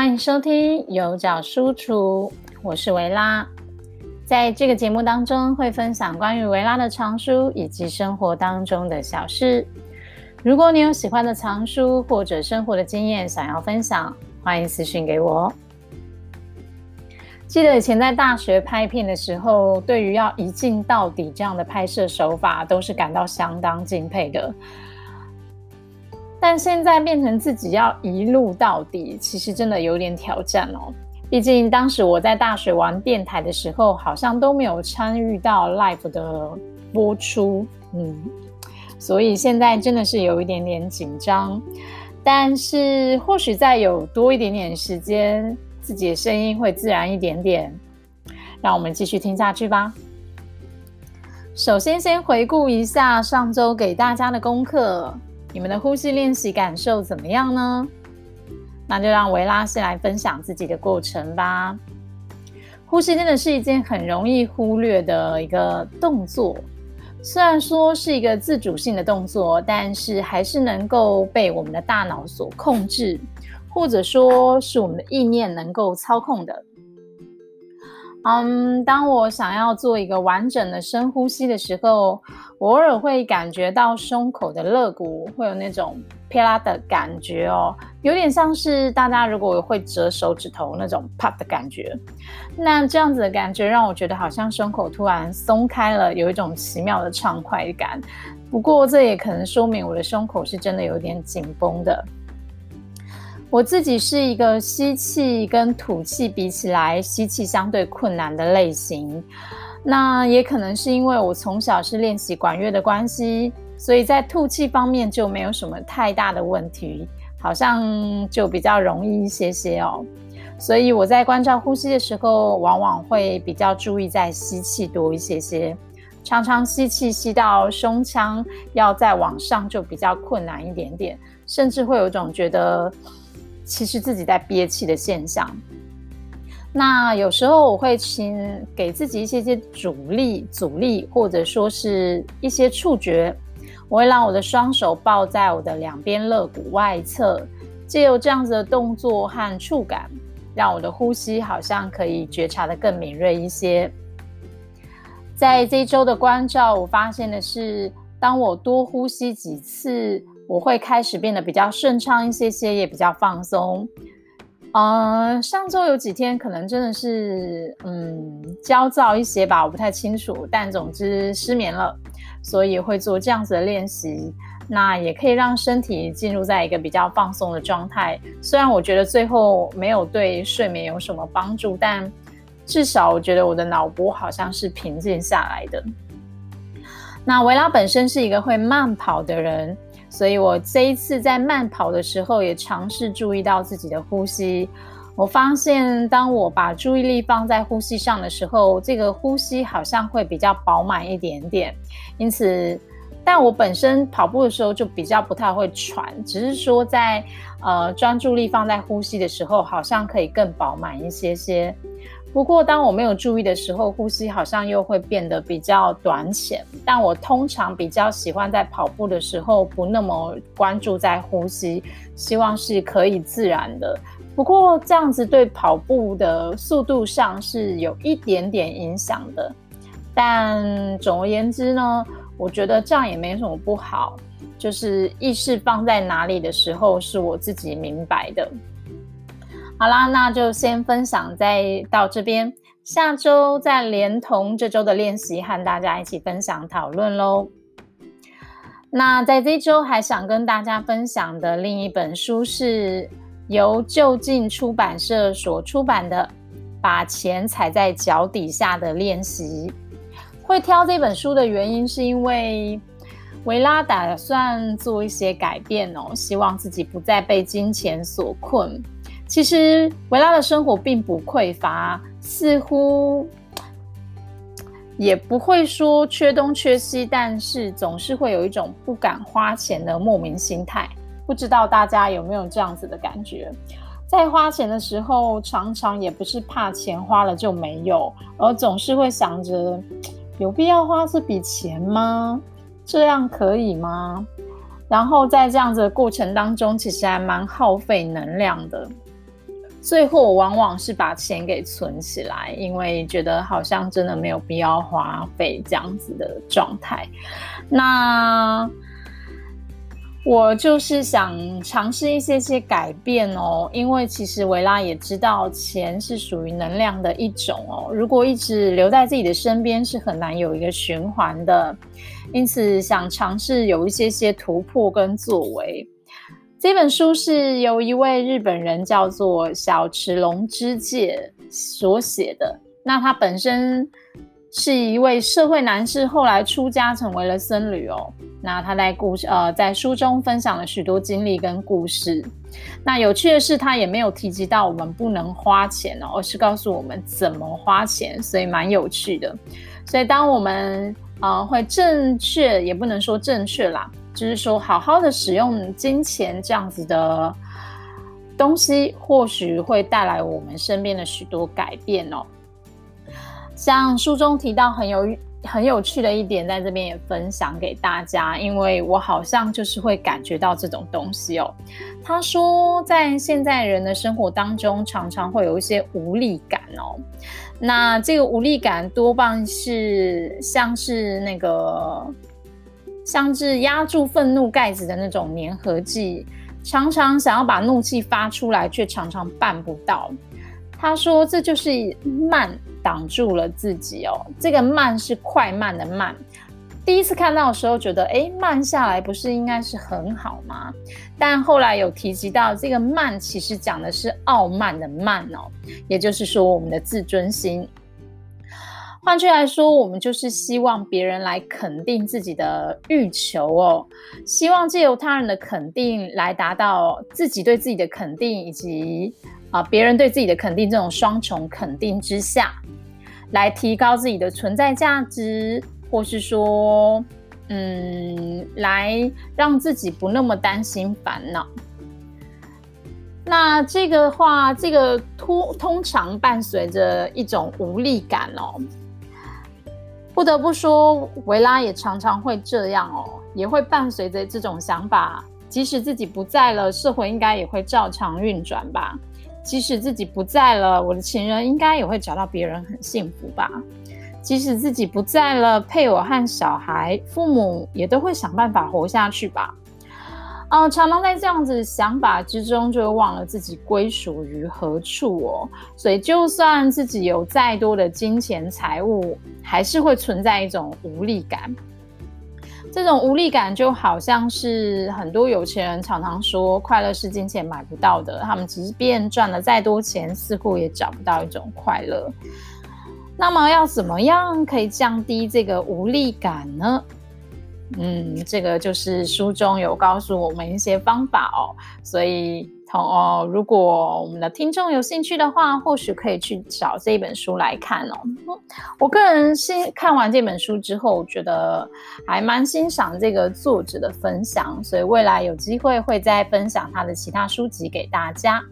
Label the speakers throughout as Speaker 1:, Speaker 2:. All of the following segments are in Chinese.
Speaker 1: 欢迎收听有脚书厨，我是维拉。在这个节目当中，会分享关于维拉的藏书以及生活当中的小事。如果你有喜欢的藏书或者生活的经验想要分享，欢迎私信给我。记得以前在大学拍片的时候，对于要一镜到底这样的拍摄手法，都是感到相当敬佩的。但现在变成自己要一路到底，其实真的有点挑战哦。毕竟当时我在大学玩电台的时候，好像都没有参与到 live 的播出，嗯，所以现在真的是有一点点紧张。但是或许再有多一点点时间，自己的声音会自然一点点。让我们继续听下去吧。首先，先回顾一下上周给大家的功课。你们的呼吸练习感受怎么样呢？那就让维拉先来分享自己的过程吧。呼吸真的是一件很容易忽略的一个动作，虽然说是一个自主性的动作，但是还是能够被我们的大脑所控制，或者说是我们的意念能够操控的。嗯，当我想要做一个完整的深呼吸的时候，我偶尔会感觉到胸口的肋骨会有那种啪啦的感觉哦，有点像是大家如果会折手指头那种啪的感觉。那这样子的感觉让我觉得好像胸口突然松开了，有一种奇妙的畅快感。不过这也可能说明我的胸口是真的有点紧绷的。我自己是一个吸气跟吐气比起来，吸气相对困难的类型。那也可能是因为我从小是练习管乐的关系，所以在吐气方面就没有什么太大的问题，好像就比较容易一些些哦。所以我在关照呼吸的时候，往往会比较注意在吸气多一些些，常常吸气吸到胸腔要再往上就比较困难一点点，甚至会有种觉得。其实自己在憋气的现象，那有时候我会请给自己一些些阻力、阻力，或者说是一些触觉。我会让我的双手抱在我的两边肋骨外侧，借由这样子的动作和触感，让我的呼吸好像可以觉察得更敏锐一些。在这一周的关照，我发现的是，当我多呼吸几次。我会开始变得比较顺畅一些些，也比较放松。呃，上周有几天可能真的是嗯焦躁一些吧，我不太清楚。但总之失眠了，所以会做这样子的练习。那也可以让身体进入在一个比较放松的状态。虽然我觉得最后没有对睡眠有什么帮助，但至少我觉得我的脑波好像是平静下来的。那维拉本身是一个会慢跑的人。所以我这一次在慢跑的时候，也尝试注意到自己的呼吸。我发现，当我把注意力放在呼吸上的时候，这个呼吸好像会比较饱满一点点。因此，但我本身跑步的时候就比较不太会喘，只是说在呃专注力放在呼吸的时候，好像可以更饱满一些些。不过，当我没有注意的时候，呼吸好像又会变得比较短浅。但我通常比较喜欢在跑步的时候不那么关注在呼吸，希望是可以自然的。不过这样子对跑步的速度上是有一点点影响的。但总而言之呢，我觉得这样也没什么不好。就是意识放在哪里的时候，是我自己明白的。好啦，那就先分享再到这边，下周再连同这周的练习和大家一起分享讨论喽。那在这周还想跟大家分享的另一本书是由就近出版社所出版的《把钱踩在脚底下的练习》。会挑这本书的原因是因为维拉打算做一些改变哦，希望自己不再被金钱所困。其实维拉的生活并不匮乏，似乎也不会说缺东缺西，但是总是会有一种不敢花钱的莫名心态。不知道大家有没有这样子的感觉？在花钱的时候，常常也不是怕钱花了就没有，而总是会想着有必要花这笔钱吗？这样可以吗？然后在这样子的过程当中，其实还蛮耗费能量的。最后往往是把钱给存起来，因为觉得好像真的没有必要花费这样子的状态。那我就是想尝试一些些改变哦，因为其实维拉也知道钱是属于能量的一种哦，如果一直留在自己的身边是很难有一个循环的，因此想尝试有一些些突破跟作为。这本书是由一位日本人叫做小池龙之介所写的，那他本身。是一位社会男士，后来出家成为了僧侣哦。那他在故事呃，在书中分享了许多经历跟故事。那有趣的是，他也没有提及到我们不能花钱哦，而是告诉我们怎么花钱，所以蛮有趣的。所以当我们呃会正确，也不能说正确啦，就是说好好的使用金钱这样子的东西，或许会带来我们身边的许多改变哦。像书中提到很有很有趣的一点，在这边也分享给大家，因为我好像就是会感觉到这种东西哦。他说，在现在人的生活当中，常常会有一些无力感哦。那这个无力感多半是像是那个像是压住愤怒盖子的那种粘合剂，常常想要把怒气发出来，却常常办不到。他说，这就是慢。挡住了自己哦，这个慢是快慢的慢。第一次看到的时候，觉得诶，慢下来不是应该是很好吗？但后来有提及到，这个慢其实讲的是傲慢的慢哦，也就是说我们的自尊心。换句来说，我们就是希望别人来肯定自己的欲求哦，希望借由他人的肯定来达到自己对自己的肯定以及。啊，别人对自己的肯定，这种双重肯定之下，来提高自己的存在价值，或是说，嗯，来让自己不那么担心烦恼。那这个话，这个通通常伴随着一种无力感哦。不得不说，维拉也常常会这样哦，也会伴随着这种想法，即使自己不在了，社会应该也会照常运转吧。即使自己不在了，我的情人应该也会找到别人很幸福吧。即使自己不在了，配偶和小孩、父母也都会想办法活下去吧。哦、常常在这样子想法之中，就会忘了自己归属于何处哦。所以，就算自己有再多的金钱财物，还是会存在一种无力感。这种无力感就好像是很多有钱人常常说，快乐是金钱买不到的。他们即便赚了再多钱，似乎也找不到一种快乐。那么要怎么样可以降低这个无力感呢？嗯，这个就是书中有告诉我们一些方法哦。所以同。哦，如果我们的听众有兴趣的话，或许可以去找这一本书来看哦。我个人先看完这本书之后，觉得还蛮欣赏这个作者的分享，所以未来有机会会再分享他的其他书籍给大家。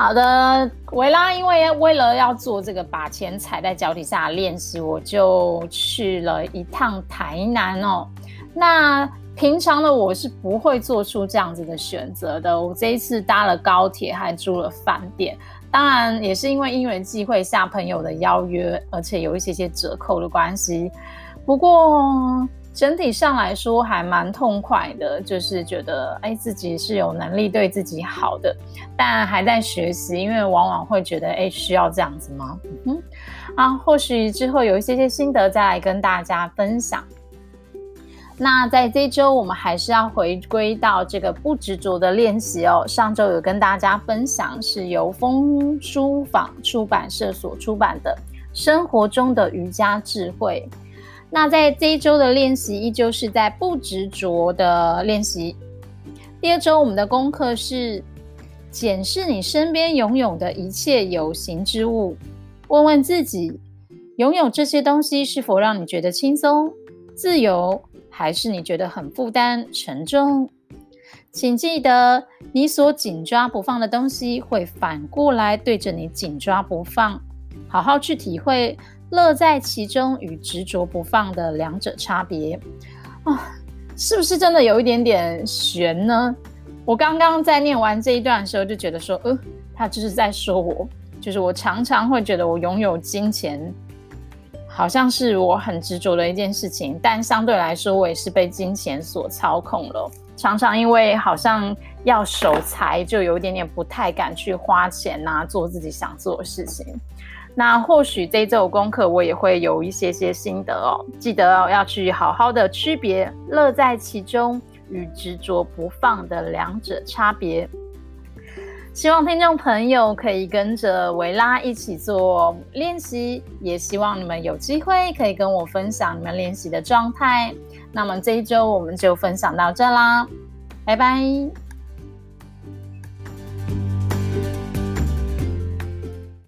Speaker 1: 好的，维拉，因为为了要做这个把钱踩在脚底下的练习，我就去了一趟台南哦。那平常的我是不会做出这样子的选择的。我这一次搭了高铁，还住了饭店，当然也是因为因缘际会下朋友的邀约，而且有一些些折扣的关系。不过整体上来说还蛮痛快的，就是觉得哎，自己是有能力对自己好的，但还在学习，因为往往会觉得哎，需要这样子吗？嗯，啊，或许之后有一些些心得再来跟大家分享。那在这周，我们还是要回归到这个不执着的练习哦。上周有跟大家分享，是由风书坊出版社所出版的《生活中的瑜伽智慧》。那在这一周的练习，依旧是在不执着的练习。第二周，我们的功课是检视你身边拥有的一切有形之物，问问自己，拥有这些东西是否让你觉得轻松、自由？还是你觉得很负担沉重？请记得，你所紧抓不放的东西，会反过来对着你紧抓不放。好好去体会乐在其中与执着不放的两者差别啊，是不是真的有一点点玄呢？我刚刚在念完这一段的时候，就觉得说，呃，他就是在说我，就是我常常会觉得我拥有金钱，好像是我很执着的一件事情，但相对来说，我也是被金钱所操控了。常常因为好像要守财，就有一点点不太敢去花钱呐，做自己想做的事情。那或许这一周功课我也会有一些些心得哦，记得要去好好的区别乐在其中与执着不放的两者差别。希望听众朋友可以跟着维拉一起做练习，也希望你们有机会可以跟我分享你们练习的状态。那么这一周我们就分享到这啦，拜拜。